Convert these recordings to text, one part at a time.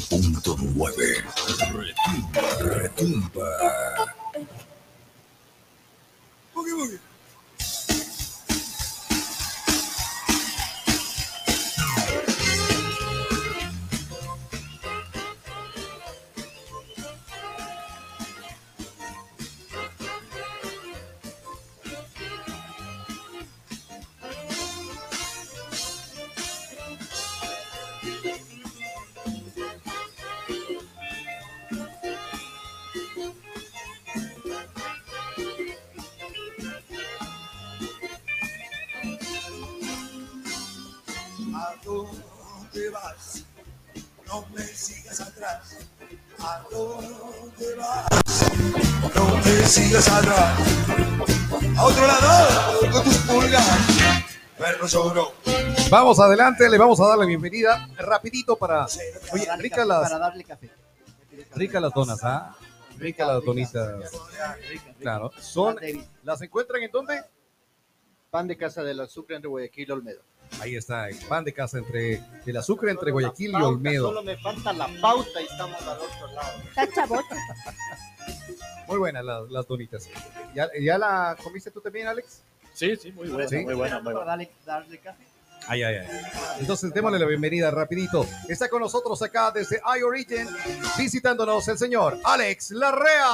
100.9. Retumba, retumba. Dónde vas? No me sigas atrás. ¿A dónde vas? No me sigas atrás. A otro lado con tus pulgas. Perro lloró. Vamos adelante, le vamos a dar la bienvenida rapidito para... Oye, Para darle rica café, las, Para darle café. rica las donas, ¿ah? Rica las donitas. Rica, rica. Claro. Son, ¿Las encuentran en dónde? Pan de casa del azúcar entre Guayaquil y Olmedo. Ahí está, el pan de casa entre el azúcar entre Guayaquil y pauta, Olmedo. Solo me falta la pauta y estamos al otro lado. Está chavocha. Muy buenas las, las donitas. ¿Ya, ¿Ya la comiste tú también, Alex? Sí, sí, muy buena, Sí. muy buena, muy buena. darle, darle café. Ay, ay, ay. Entonces, démosle la bienvenida rapidito. Está con nosotros acá desde iOrigin, visitándonos el señor Alex Larrea.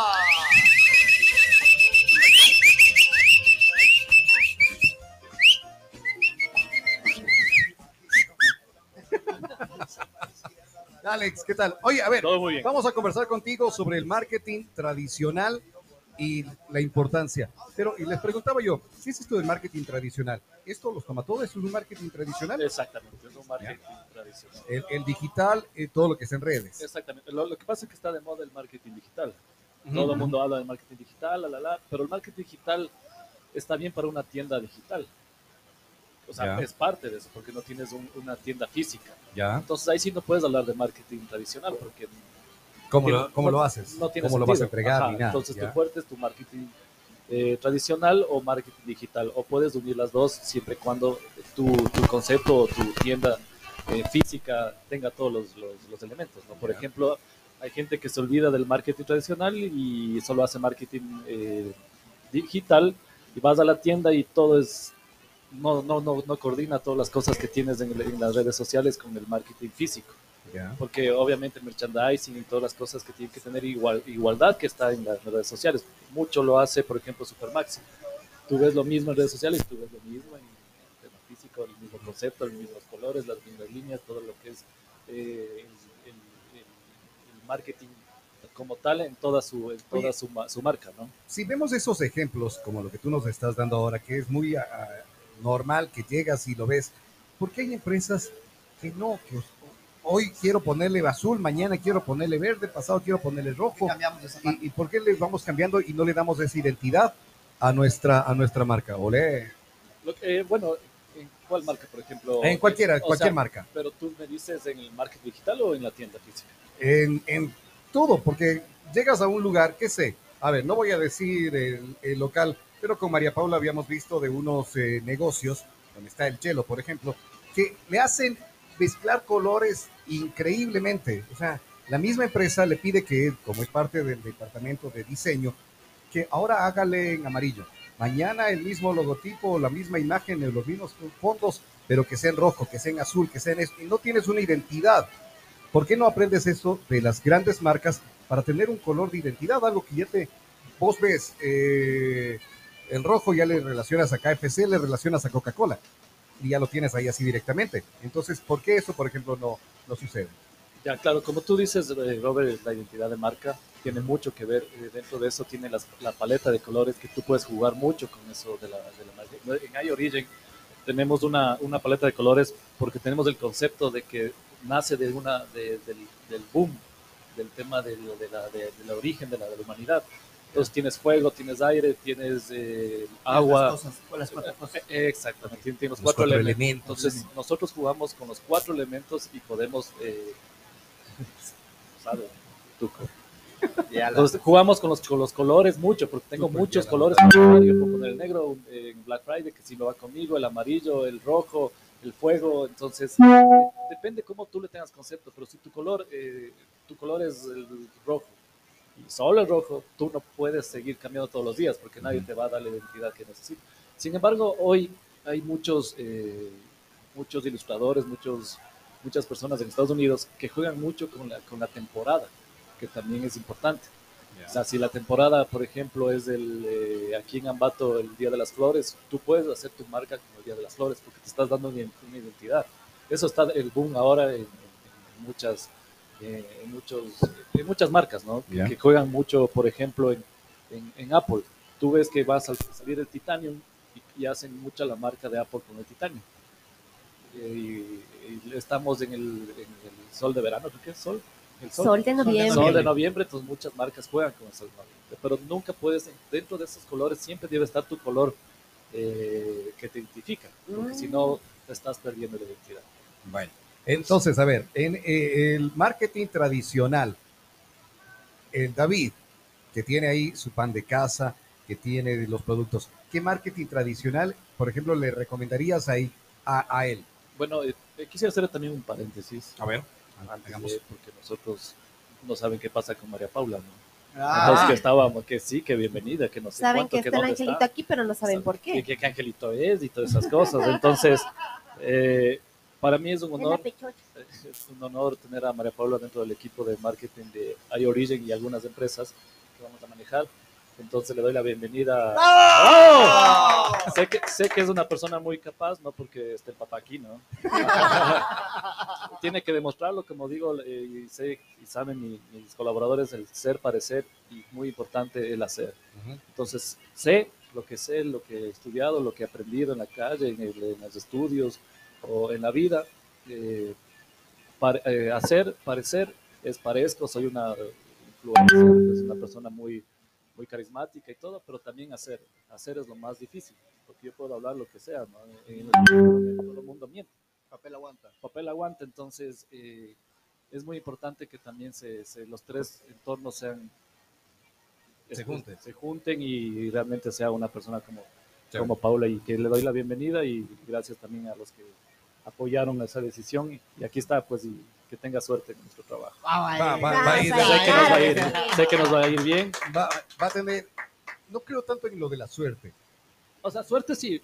Alex, ¿qué tal? Oye, a ver, Todo muy bien. vamos a conversar contigo sobre el marketing tradicional y la importancia. Pero, y les preguntaba yo, ¿qué es esto del marketing tradicional? ¿Esto los toma todo? ¿Esto es un marketing tradicional? Exactamente, es un marketing tradicional. El, el digital, eh, todo lo que es en redes. Exactamente. Lo, lo que pasa es que está de moda el marketing digital. Todo el mundo habla de marketing digital, la, la, la, pero el marketing digital está bien para una tienda digital. O sea, es parte de eso, porque no tienes un- una tienda física. ¿Ya? Entonces ahí sí no puedes hablar de marketing tradicional, porque ¿Cómo, lo, cómo no- lo haces? no tiene ¿Cómo lo vas a sentido. entregar? Ajá, ni nada? Entonces ¿ya? tu fuerte es tu marketing eh, tradicional o marketing digital, o puedes unir las dos siempre y cuando tu, tu concepto o tu tienda eh, física tenga todos los, los- los elementos. ¿no? Por ejemplo, hay gente que se olvida del marketing tradicional y solo hace marketing eh, digital y vas a la tienda y todo es no, no, no, no coordina todas las cosas que tienes en, en las redes sociales con el marketing físico porque obviamente merchandising y todas las cosas que tienen que tener igual, igualdad que está en las redes sociales. Mucho lo hace, por ejemplo, Supermax. Tú ves lo mismo en redes sociales, tú ves lo mismo en el tema físico, el mismo concepto, los mismos colores, las mismas líneas, todo lo que es eh, el, el- el- el marketing como tal en toda su, en toda Oye. su, su marca, ¿no? Si vemos esos ejemplos, como lo que tú nos estás dando ahora, que es muy normal que llegas y lo ves, ¿por qué hay empresas que no? Que hoy quiero ponerle azul, mañana quiero ponerle verde, pasado quiero ponerle rojo. ¿Y, y por qué le vamos cambiando y no le damos esa identidad a nuestra, a nuestra marca? Olé. Lo que- eh, bueno, ¿en cuál marca, por ejemplo? En cualquiera, O cualquier sea, marca. Pero tú me dices en el marketing digital o en la tienda física. en, en todo, porque llegas a un lugar, qué sé, a ver, no voy a decir el, el local, pero con María Paula habíamos visto de unos eh, negocios, donde está el chelo, por ejemplo, que le hacen mezclar colores increíblemente. O sea, la misma empresa le pide que, como es parte del departamento de diseño, que ahora hágale en amarillo. Mañana el mismo logotipo, la misma imagen, los mismos fondos, pero que sea en rojo, que sea en azul, que sea en eso. Y no tienes una identidad. ¿Por qué no aprendes eso de las grandes marcas para tener un color de identidad? Algo que ya te, vos ves, eh, el rojo ya le relacionas a KFC, le relacionas a Coca-Cola y ya lo tienes ahí así directamente. Entonces, ¿por qué eso, por ejemplo, no, no sucede? Ya, claro, como tú dices, eh, Robert, la identidad de marca tiene mucho que ver. eh, dentro de eso tiene las- la paleta de colores que tú puedes jugar mucho con eso de la, de la marca. En iOrigin tenemos una, una paleta de colores porque tenemos el concepto de que nace de una, de- del, del boom, del tema de, de la, de, la origen de la humanidad. Entonces tienes fuego, tienes aire, tienes eh, agua. Las, cosas, las cuatro cosas. Eh, Exactamente, tien- tienes Los cuatro, cuatro elementos. elementos. Entonces, nosotros jugamos con los cuatro elementos y podemos. Eh, ¿sabe? Tuco. Ya la- Entonces, jugamos con los, con los colores mucho, porque tengo muchos colores. Yo puedo poner el negro eh, en Black Friday, que si me va conmigo, el amarillo, el rojo, el fuego, entonces eh, depende cómo tú le tengas concepto, pero si tu color, eh, tu color es el rojo solo el rojo, tú no puedes seguir cambiando todos los días porque nadie te va a dar la identidad que necesitas. Sin embargo, hoy hay muchos, eh, muchos ilustradores, muchos, muchas personas en Estados Unidos que juegan mucho con la, con la temporada, que también es importante. O sea, si la temporada, por ejemplo, es el, eh, aquí en Ambato el Día de las Flores, tú puedes hacer tu marca como el Día de las Flores porque te estás dando una, una identidad. Eso está el boom ahora en, en muchas, eh, en muchos, en muchas marcas, ¿no? Que juegan mucho, por ejemplo, en, en, en Apple. Tú ves que va a sal- salir el Titanium y, y hacen mucha la marca de Apple con el Titanium. Eh, Y, y estamos en el, en el sol de verano, ¿qué es sol? El Sol de noviembre. Sol de noviembre, entonces muchas marcas juegan con el sol de noviembre, pero nunca puedes, dentro de esos colores siempre debe estar tu color eh, que te identifica, porque si no te estás perdiendo la identidad. Bueno, entonces, a ver, en eh, el marketing tradicional, el David, que tiene ahí su pan de casa, que tiene los productos, ¿qué marketing tradicional, por ejemplo, le recomendarías ahí a, a él? Bueno, eh, eh, quisiera hacer también un paréntesis, A ver, antes hagamos. de- porque nosotros no saben qué pasa con María Paula, ¿no? Ah, Entonces que estábamos, que sí, que bienvenida, que no sé Saben cuánto, que que está el angelito está. aquí, pero no saben por ¿Qué, qué angelito es y todas esas cosas. Entonces, eh, para mí es un honor, es un honor tener a María Paula dentro del equipo de marketing de iOrigin y algunas empresas que vamos a manejar. Entonces le doy la bienvenida. ¡Oh! Sé, que, sé que es una persona muy capaz, no porque esté el papá aquí, ¿no? Tiene que demostrarlo, como digo, eh, y, sé, y saben mi- mis colaboradores, el ser, parecer y muy importante el hacer. Ujú. Entonces, sé lo que sé, lo que he estudiado, lo que he aprendido en la calle, en, el- en los estudios o en la vida. Eh, pare- eh, hacer, parecer, es parezco, soy una influencer, es una persona muy, muy carismática y todo, pero también hacer. Hacer es lo más difícil, porque yo puedo hablar lo que sea, ¿no? En el, en todo el mundo miente papel aguanta. papel aguanta, entonces eh, es muy importante que también se, se- los tres entornos sean Se este, junten. se junten y realmente sea una persona como, Sí. como Paula y que le doy la bienvenida y gracias también a los que apoyaron esa decisión y, y aquí está pues y que tenga suerte en nuestro trabajo. Sé que nos va a ir, claro que sí. sé que nos va a ir bien. Va, va a tener, no creo tanto en lo de la suerte. O sea, suerte sí.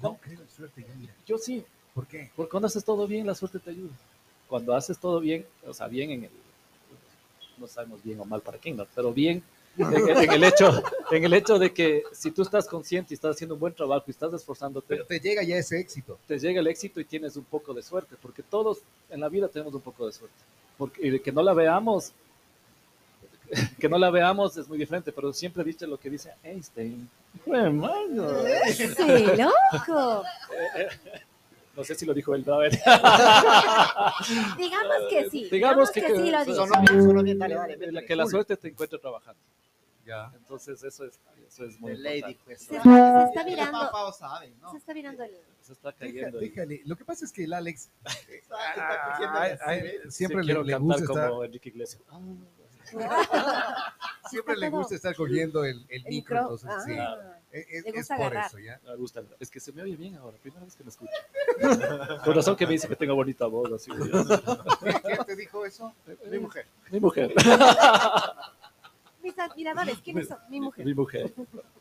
No creo en suerte, ya mira. Yo sí, ¿Por qué? Porque cuando haces todo bien, la suerte te ayuda. Cuando haces todo bien, o sea, bien en el. No sabemos bien o mal para quién, ¿no? pero bien en, en el hecho, en el hecho de que si tú estás consciente y estás haciendo un buen trabajo y estás esforzándote, Pero te llega ya ese éxito. te llega el éxito y tienes un poco de suerte, porque todos en la vida tenemos un poco de suerte. Porque que no la veamos, que no la veamos es muy diferente, pero siempre dice lo que dice Einstein. Hermano. ¡Sí, loco! No sé si lo dijo él, ¿no? a ver. Digamos que sí. Digamos Digamos que- que, sí lo que- dijo. Dale, dale. Que la suerte te encuentre trabajando. Ya. Entonces eso es, eso es muy lady, importante. pues. Se, se está virando. papá sabe, ¿no? Se está virando el. Se está cayendo. ahí. déjale. Lo que pasa es que el Alex Está ah, cogiendo a- la a él serie. siempre Sí, le, le gusta estar, como Enrique Iglesias. siempre le gusta estar cogiendo el, el El micro, micro. entonces sí. Ah. Es, es- Le es gusta por agarrar. eso, ¿ya? Me gusta. Es que se me oye bien ahora. Primera vez que me escucho. Por razón que me dice que tengo bonita voz. Así, ¿Quién te dijo eso? Mi mujer. Mi mujer. Admiradores, ¿quiénes son? Mi mujer. Mi mujer.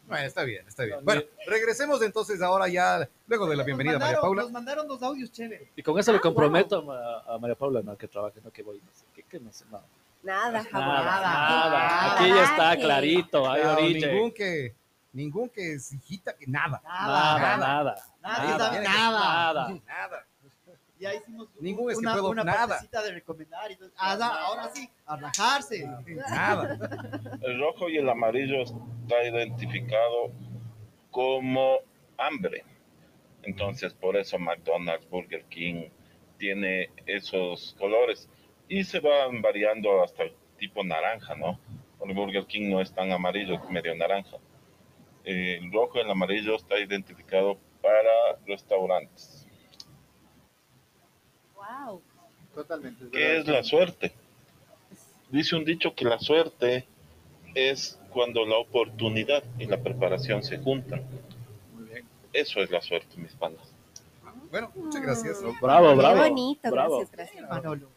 Bueno, está bien, está bien. No, Bueno, regresemos entonces ahora ya, luego de la bienvenida a Nos María mandaron- Paula. Nos mandaron dos audios chéveres. Y con eso le Ah, comprometo a Ma- a, María Paula, no, que trabaje, no que voy, no sé, que, que no sé, no. Nada, Nada, jamás. nada. nada. Aquí ya está clarito. Hay ningún que, ningún que es hijita, que nada. Nada, nada. Nada. nada. Nada. Nada. Ya hicimos Ningún es que una, puedo- una nada. de recomendar. Y todo. Ah, ahora sí, a rajarse. Nada. El rojo y el amarillo está identificado como hambre. Entonces, por eso McDonald's, Burger King tiene esos colores y se van variando hasta el tipo naranja, ¿no? El Burger King no es tan amarillo, es medio naranja. El rojo y el amarillo está identificado para restaurantes. Wow. Totalmente. ¿Qué es la suerte? Dice un dicho que la suerte es cuando la oportunidad y la preparación se juntan. Muy bien. Eso es la suerte, mis panas. Bueno, muchas gracias. Bravo, Qué bravo. bonito, bravo. gracias, gracias. Manolo.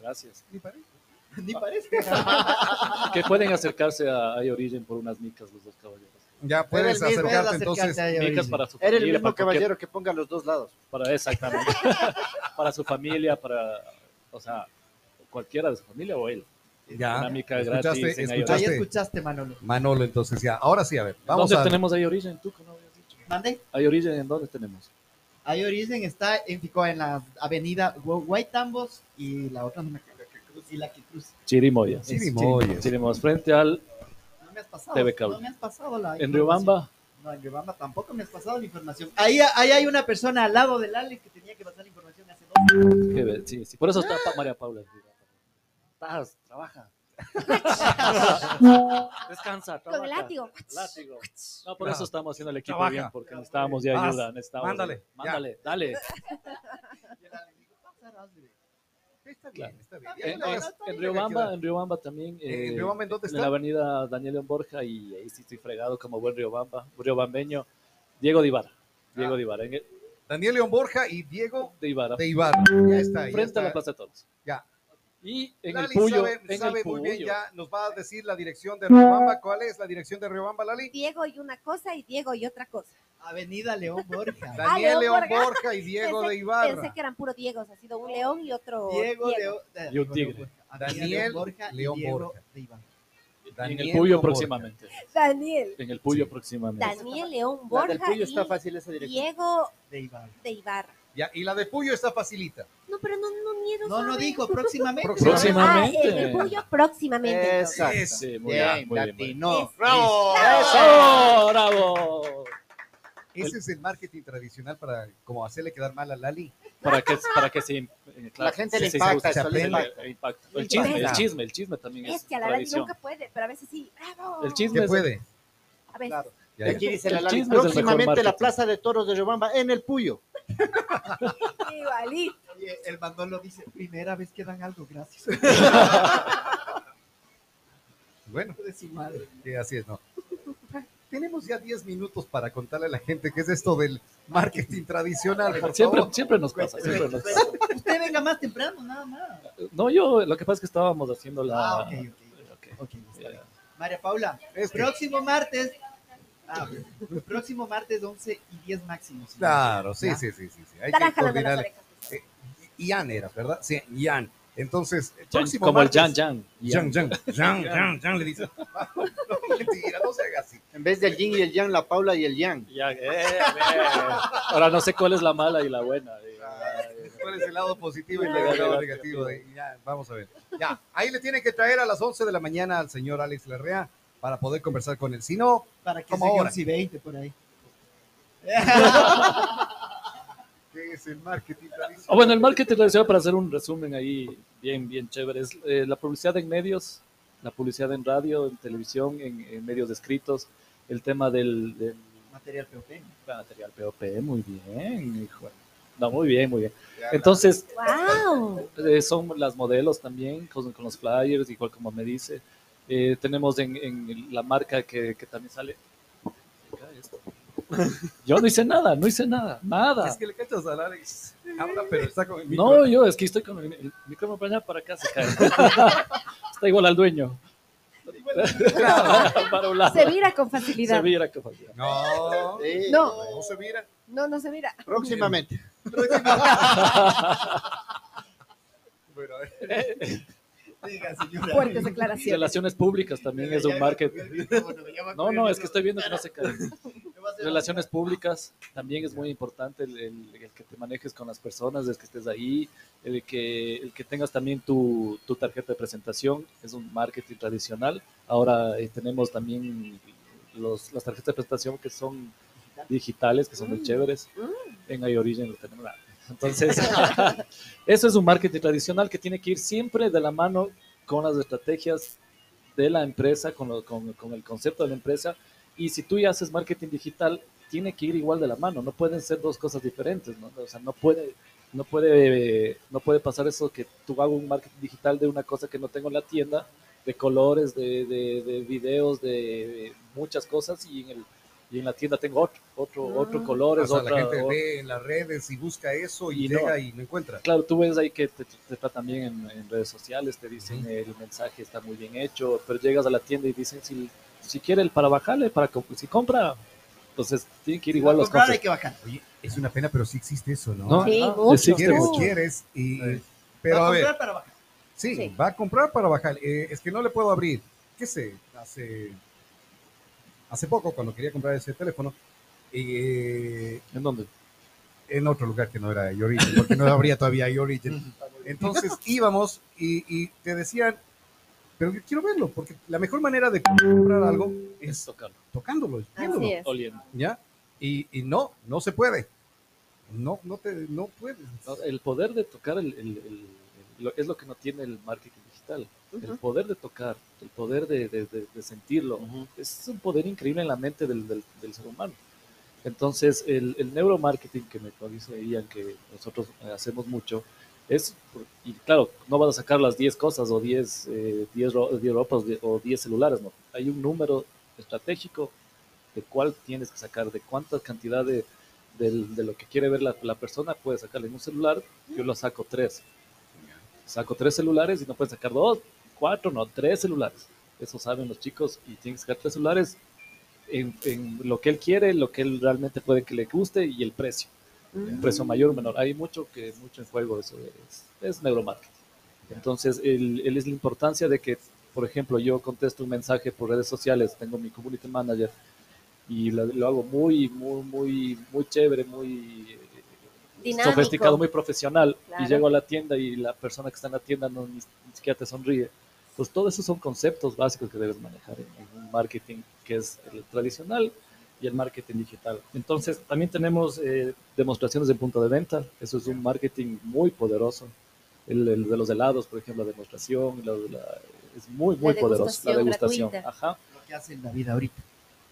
Gracias. Ni parece. Ni parece. Que pueden acercarse a iOrigin por unas micas los dos caballeros. Ya puedes mismo, acercarte era entonces. Micas para su Era el familia, mismo para cualquier- caballero que ponga los dos lados. Para exactamente. para su familia, para, o sea, cualquiera de su familia o él. Ya, Una mica escuchaste, gratis en Ahí escuchaste. escuchaste, Manolo. Manolo, entonces ya. Ahora sí, a ver, vamos ¿Dónde a... tenemos iOrigin? ¿Tú que no habías dicho? Mande. iOrigin, ¿en dónde tenemos? Ahí Origen está en en la avenida White Tambos y la otra no me acuerdo qué cruz. Y la que cruz. Chirimoya. Chirimoyas. Chirimoyas, frente al No me has pasado. TV Cable. No me has pasado la en. Riobamba. No, en Riobamba tampoco me has pasado la información. Ahí, ahí hay una persona al lado del Ale que tenía que pasar la información hace dos años. Sí, sí, por eso está María Paula. Estás, trabaja. Descansa, trabaja. Con el látigo. Látigo. No, por Claro. eso estamos haciendo el equipo Trabaja. bien, porque necesitábamos de ayuda. necesitábamos mándale, de- ya. Mándale, dale. Está bien, Claro. está bien. En, en- en Riobamba, en Riobamba también. ¿En eh, Riobamba en dónde En la está? avenida Daniel León Borja y ahí sí estoy fregado como buen riobamba, riobambeño. Diego de Ibarra. Diego Ah. de Ibarra. En el- Daniel León Borja y Diego de Ibarra. de Ibarra. Ya está, ya frente está. a la Plaza de Toros. Ya. Y en Lali el Puyo. sabe, en sabe el muy bien, Puyo. ya nos va a decir la dirección de Riobamba. ¿Cuál es la dirección de Riobamba, Lali? Diego y una cosa y Diego y otra cosa. Avenida León Borja. Daniel León León Borja. Borja y Diego pensé, de Ibarra. pensé que eran puro Diegos, ha sido un león y otro Diego Diego. León. Y un tigre. Daniel León Borja y León Diego Borja. de Ibarra. En el Puyo próximamente. Daniel. En el Puyo Sí. próximamente. Daniel León La Borja del Puyo está y fácil esa dirección. Diego De Ibarra. de Ibarra. Ya, y la de Puyo está facilita. No, pero no, no miedo. No, no sabe. dijo próximamente. Próximamente. Ah, el Puyo próximamente. Exacto. Sí, muy Bien, bien, muy bien, latino. ¡Bravo! ¡Eso! ¡Bravo! Ese es el marketing tradicional para como hacerle quedar mal a Lali. Para que, para que se, eh, claro, La gente le impacta, se le le impacta. El chisme, el chisme, el chisme también es Es que a la Lali tradición. nunca puede, pero a veces sí. ¡Bravo! El chisme ¿Qué es- puede? A veces. Claro. Ya, Y ya. aquí dice la Lali, próximamente la. Plaza de Toros de Riobamba en el Puyo. Igualito. Y el Manolo dice, primera vez que dan algo, gracias. Bueno, De su madre. sí, así es, ¿no? Tenemos ya 10 minutos para contarle a la gente qué es esto del marketing tradicional, por Siempre, favor. siempre nos pasa, siempre nos pasa. Usted venga más temprano, nada más. No, yo, lo que pasa es que estábamos haciendo la... Ah, ok, ok. Ok. Ok, está Ya. bien. María Paula, Este. próximo martes. Ah, próximo martes 11 y 10 máximos. Claro, sí, sí, sí, sí, sí. Hay que coordinar. orejas. Ian era, ¿verdad? Sí, Ian. Entonces, el próximo como el martes- Jan Jan. Jan, Jan, Jan, Jan, Jan, le dice. No, mentira, no se haga así. En vez del yin y el yang, la Paula y el yang. Ya, eh, eh. Ahora no sé cuál es la mala y la buena. eh. ¿Cuál es el lado positivo y el lado negativo? de- Ya, vamos a ver. Ya, ahí le tienen que traer a las 11 de la mañana al señor Alex Larrea para poder conversar con él. Si no, Para que Como se ahora. y 20 por ahí. ¿qué es el marketing tradicional? Ah, bueno, el marketing tradicional, para hacer un resumen ahí bien, bien chévere, es eh, la publicidad en medios, la publicidad en radio, en televisión, en, en medios escritos, el tema del, del Material POP. material POP, muy bien, hijo. No, muy bien, muy bien. Entonces, ¡Wow! eh, son las modelos también, con, con los flyers, igual como me dice. Eh, tenemos en, en la marca que, que también sale. Yo no hice nada, no hice nada, nada. Es que le cachas al Alex. Habla, pero está con el micro. No, yo es que estoy con el, el micrófono para allá, para acá se cae. Está igual al dueño. para un lado. Se vira con Se facilidad. vira que falla. No, Sí. No. no se mira. No, no se mira. Próximamente. Bueno, eh, Diga, señora. Fuertes declaraciones. Relaciones públicas también es un marketing. No, no, es que estoy viendo que no se cae. Relaciones públicas también es muy importante el, el- el que te manejes con las personas, el que estés ahí, el que, el que tengas también tu, tu tarjeta de presentación, es un marketing tradicional. Ahora eh, tenemos también los, las tarjetas de presentación que son digitales, que son muy chéveres. En iOrigin lo tenemos. Entonces, eso es un marketing tradicional que tiene que ir siempre de la mano con las estrategias de la empresa, con, lo- con- el concepto de la empresa. Y si tú ya haces marketing digital, tiene que ir igual de la mano. No pueden ser dos cosas diferentes. ¿no? O sea, no puede, no puede, no puede pasar eso que tú hagas un marketing digital de una cosa que no tengo en la tienda, de colores, de, de, de videos, de, de muchas cosas y en el y en la tienda tengo otro, otro, Ah. otro color, O es sea, otra, la gente ve en las redes y busca eso y, Y no. llega y no encuentra. Claro, tú ves ahí que te, te tratan bien en, en redes sociales, te dicen el mensaje está muy bien hecho, pero llegas a la tienda y dicen si, si quiere el para bajarle, para que, si compra, entonces tiene que ir igual los comprar hay costos. que bajar. Oye, es una pena, pero sí existe eso, ¿no? ¿No? Sí, existe Quieres, mucho. quieres, y, Sí. pero Va a ver, comprar para bajar. sí, Sí. va a comprar para bajar. Eh, es que no le puedo abrir. ¿Qué sé? Hace, hace poco, cuando quería comprar ese teléfono, eh, ¿En dónde? en otro lugar que no era iOrigin, porque no habría todavía iOrigin. Entonces íbamos y, y te decían, pero yo quiero verlo, porque la mejor manera de comprar algo Es es tocarlo, tocándolo, viéndolo, es. oliendo. ¿ya? Y, y no, no se puede. No, no te, no puedes. El poder de tocar el, el- el- el- lo- es lo que no tiene el marketing digital. El poder de tocar, el poder de, de- de- de sentirlo, es un poder increíble en la mente del, del- del ser humano. Entonces, el, el neuromarketing que me dice Ian, que nosotros eh, hacemos mucho, es, y claro, no vas a sacar las 10 cosas o 10, eh, 10, ro- 10 ropas o 10 celulares, no. Hay un número estratégico de cuál tienes que sacar, de cuánta cantidad de, de lo que quiere ver la, la persona puede sacarle en un celular. Yo lo saco tres. Saco tres celulares y no pueden sacar dos, cuatro, no, tres celulares. Eso saben los chicos y tienen que sacar tres celulares en, en lo que él quiere, lo que él realmente puede que le guste y el precio. El precio mayor o menor. Hay mucho que mucho en juego, eso es, es neuromarketing. Entonces, el, el es la importancia de que, por ejemplo, yo contesto un mensaje por redes sociales, tengo mi community manager y lo, lo hago muy, muy, muy, muy chévere, muy Dinámico. sofisticado, muy profesional. Claro. Y llego a la tienda y la persona que está en la tienda no ni, ni siquiera te sonríe. Pues todos esos son conceptos básicos que debes manejar en, en un marketing que es el tradicional y el marketing digital. Entonces, también tenemos eh, demostraciones de punto de venta. Eso es un marketing muy poderoso. El, el de los helados, por ejemplo, la demostración, la- la- es muy, muy La poderoso. La degustación degustación. gratuita. Ajá, Lo que hace en la vida ahorita.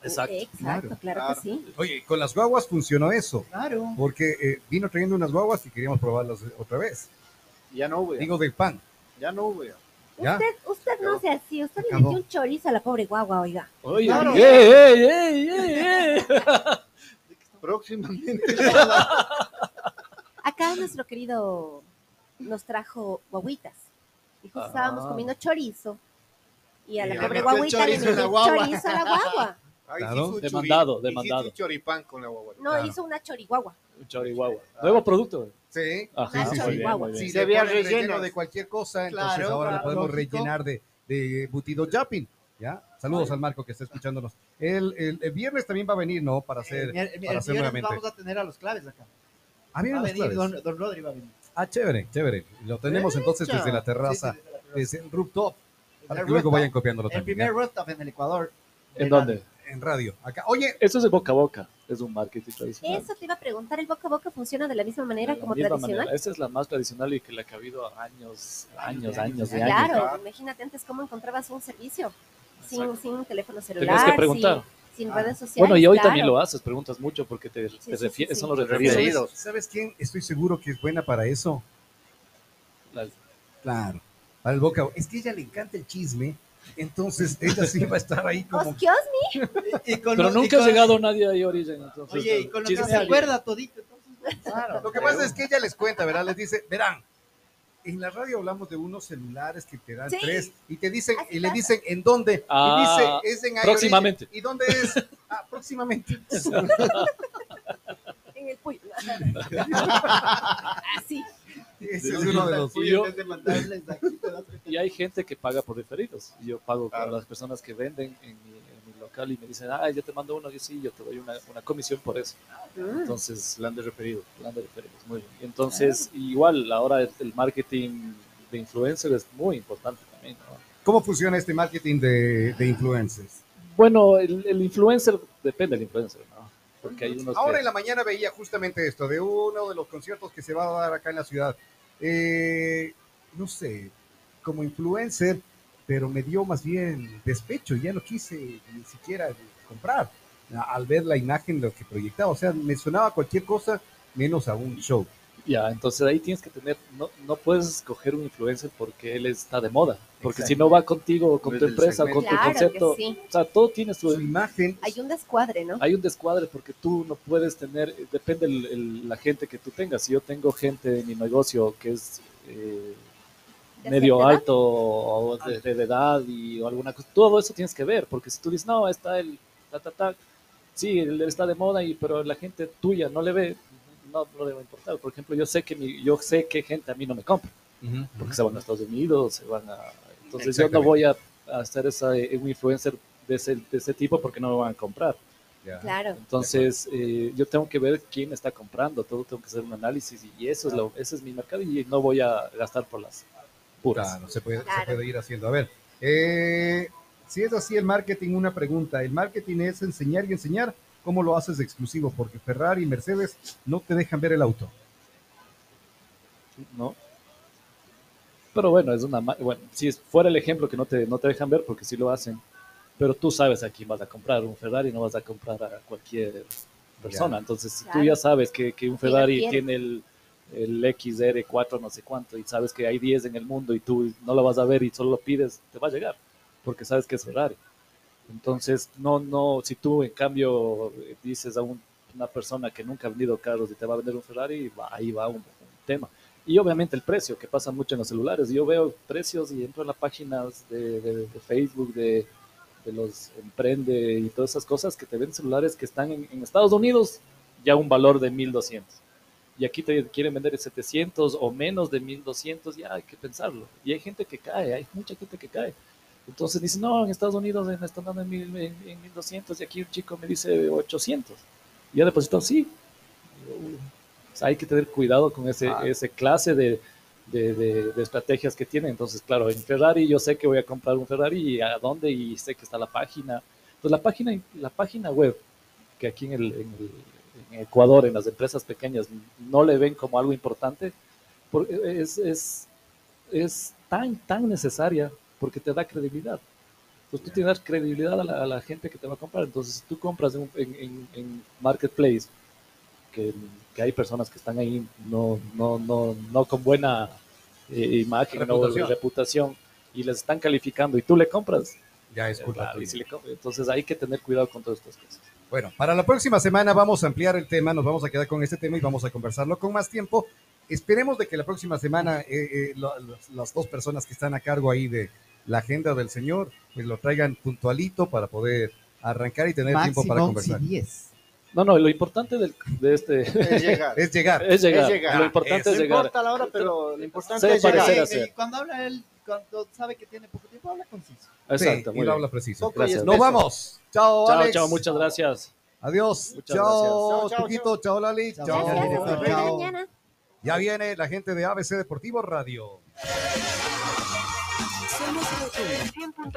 Exacto. Exacto, claro, que sí. Oye, con las guaguas funcionó eso, Claro. porque eh, vino trayendo unas guaguas y queríamos probarlas otra vez. Ya no, güey. Digo del pan. Ya no, güey. ¿Ya? Usted, usted no sea así, usted le metió un chorizo a la pobre guagua, oiga. Oye, Claro. ey, ey, ey, ey, ey. Próximamente. Acá nuestro querido nos trajo guaguitas. Y justo Ah. estábamos comiendo chorizo. Y a la Y pobre guaguita le metió la guagua. chorizo a la guagua. Un Demandado, demandado. hiciste un choripán con la guagua. No, Claro. hizo una choriguagua. Un chorihuahua. Nuevo producto. Sí. Ajá, Ah, chorihuahua. muy bien. Si Se le había ponen relleno rellenos. de cualquier cosa, entonces Claro, ahora le claro, podemos lógico. rellenar de, de butido Japin. ¿Ya? Saludos al Marco que está escuchándonos. El, el- el viernes también va a venir, ¿no? Para hacer, Eh, el- el para hacer viernes nuevamente. vamos a tener a los claves acá. Ah, Va vienen a venir, claves. don, don Rodri va a venir. Ah, chévere, chévere. Lo tenemos entonces desde la terraza, Sí, sí, desde la terraza. desde el rooftop, para El que luego vayan copiándolo El también. primer ¿ya? rooftop en el Ecuador. ¿En De dónde? En radio. Acá. Oye, Eso es de boca a boca. Es un marketing tradicional. Eso te iba a preguntar, ¿el boca a boca funciona de la misma manera De la como misma tradicional? manera. Esa es la más tradicional y que la que ha habido años, años, años, años de años. años. Claro, imagínate antes cómo encontrabas un servicio sin, sin un teléfono Tenías celular, que preguntar. sin, sin Ah. redes sociales. Bueno, y hoy claro. también lo haces, preguntas mucho porque te, te sí, sí, refieres, sí. son los referidos. ¿sabes, ¿sabes quién? Estoy seguro que es buena para eso. La- Claro. Para el boca. Es que a ella le encanta el chisme. Entonces ella sí va a estar ahí como. Y con Pero nunca ha con- llegado nadie ahí Origen. Entonces, Oye, y con lo que se acuerda todito. Entonces, claro. Lo que pasa es que ella les cuenta, ¿verdad? Les dice, verán, en la radio hablamos de unos celulares que te dan Sí. tres y te dicen, y le dicen en dónde. Ah, y dice, es en iOrigin. próximamente. ¿Y dónde es? Ah, próximamente. En el puño. Así. Ese es uno de los. Y yo- hay gente que paga por referidos. Y yo pago Claro. las personas que venden en mi, en mi local y me dicen, ah, yo te mando uno. Y sí, yo te doy una, una comisión por eso. Mm. Entonces, plan de referido. Plan de referidos, muy bien. Entonces, igual, ahora el, el marketing de influencer es muy importante también. ¿no? ¿Cómo funciona este marketing de, de influencers? Bueno, el, el influencer, depende del influencer, ¿no? Porque hay unos Ahora que... en la mañana veía justamente esto, de uno de los conciertos que se va a dar acá en la ciudad. Eh, no sé, como influencer, pero me dio más bien despecho, ya no quise ni siquiera comprar al ver la imagen, lo que proyectaba. O sea, me sonaba cualquier cosa menos a un show. Ya, entonces ahí tienes que tener, no, no puedes escoger un influencer porque él está de moda, porque si no va contigo, con tu empresa, con tu Claro que concepto, sí. o sea, todo tiene su, Su imagen. Hay un descuadre, ¿no? hay un descuadre porque tú no puedes tener, depende el- el- la gente que tú tengas. Si yo tengo gente en mi negocio que es eh, ¿De medio cierta edad? alto o de, de- de edad y o alguna cosa, todo eso tienes que ver, porque si tú dices, no, está el, ta, ta, ta, sí, él está de moda, y, pero la gente tuya no le ve, no, no le va a importar. Por ejemplo, yo sé que mi, yo sé que gente a mí no me compra, porque se van a Estados Unidos, se van a... Entonces yo no voy a, hacer esa, eh, un influencer de ese, de ese tipo porque no me van a comprar. Claro. Entonces, eh, yo tengo que ver quién está comprando, todo tengo que hacer un análisis y eso es lo, ese es mi mercado y no voy a gastar por las puras. Claro, se puede, se Claro. puede ir haciendo. A ver, eh, si es así el marketing, una pregunta. ¿El marketing es enseñar y enseñar? ¿Cómo lo haces exclusivo? Porque Ferrari y Mercedes no te dejan ver el auto. ¿no? Pero bueno, es una, ma- bueno, si es- fuera el ejemplo que no te, no te dejan ver porque sí lo hacen, pero tú sabes a quién vas a comprar un Ferrari, no vas a comprar a cualquier persona. Entonces, si tú ya sabes que, que un ¿Quién lo Ferrari tiene el, el XR4 no sé cuánto y sabes que hay 10 en el mundo y tú no lo vas a ver y solo lo pides, te va a llegar porque sabes que es Ferrari. Entonces, no, no, si tú en cambio dices a un- una persona que nunca ha vendido carros y te va a vender un Ferrari, va- ahí va un, tema. Y obviamente el precio, que pasa mucho en los celulares. Yo veo precios y entro en las páginas de Facebook, de, de los Emprende y todas esas cosas que te ven celulares que están en, en Estados Unidos ya un valor de 1200. Y aquí te quieren vender 700 o menos de 1200, ya hay que pensarlo. Y hay gente que cae, hay mucha gente que cae. Entonces dicen, no, en Estados Unidos me están dando en, mil- en, en 1200 y aquí un chico me dice 800. Y ya depositó, sí. O sea, hay que tener cuidado con ese, Ah. ese clase de, de, de- de estrategias que tienen. Entonces, claro, en Ferrari yo sé que voy a comprar un Ferrari y a dónde y sé que está la página. Entonces, la página, la página web, que aquí en, el, en, el- en Ecuador, en las empresas pequeñas, no le ven como algo importante, porque es, es, es tan, tan necesaria porque te da credibilidad. Entonces tú tienes credibilidad a la, a la gente que te va a comprar. Entonces, si tú compras en, en- en- Marketplace, que, que hay personas que están ahí no, no, no, no con buena eh, imagen Reputación. o reputación y les están calificando y tú le compras, Ya es eh, culpa claro, y tuya. si le com- entonces hay que tener cuidado con todas estas cosas. Bueno, para la próxima semana vamos a ampliar el tema, nos vamos a quedar con este tema y vamos a conversarlo con más tiempo. Esperemos de que la próxima semana eh, eh, las dos personas que están a cargo ahí de la agenda del señor, pues lo traigan puntualito para poder arrancar y tener tiempo para Máximo conversar. 10. No, no, lo importante del- de este Es llegar. Es llegar. es llegar. Es llegar. Lo importante No es llegar. importa la hora, pero lo importante es llegar. Y- y cuando habla él, cuando sabe que tiene poco tiempo, habla conciso. Exacto, Sí, muy y lo bien. habla preciso. Gracias. Nos vamos. Chao, Chao, Alex. chao, muchas gracias. Adiós. Muchas chao, gracias. Chao, chao, Lali. Chao. Chao. Chao. Ya viene la gente de ABC Deportivo Radio. Somos.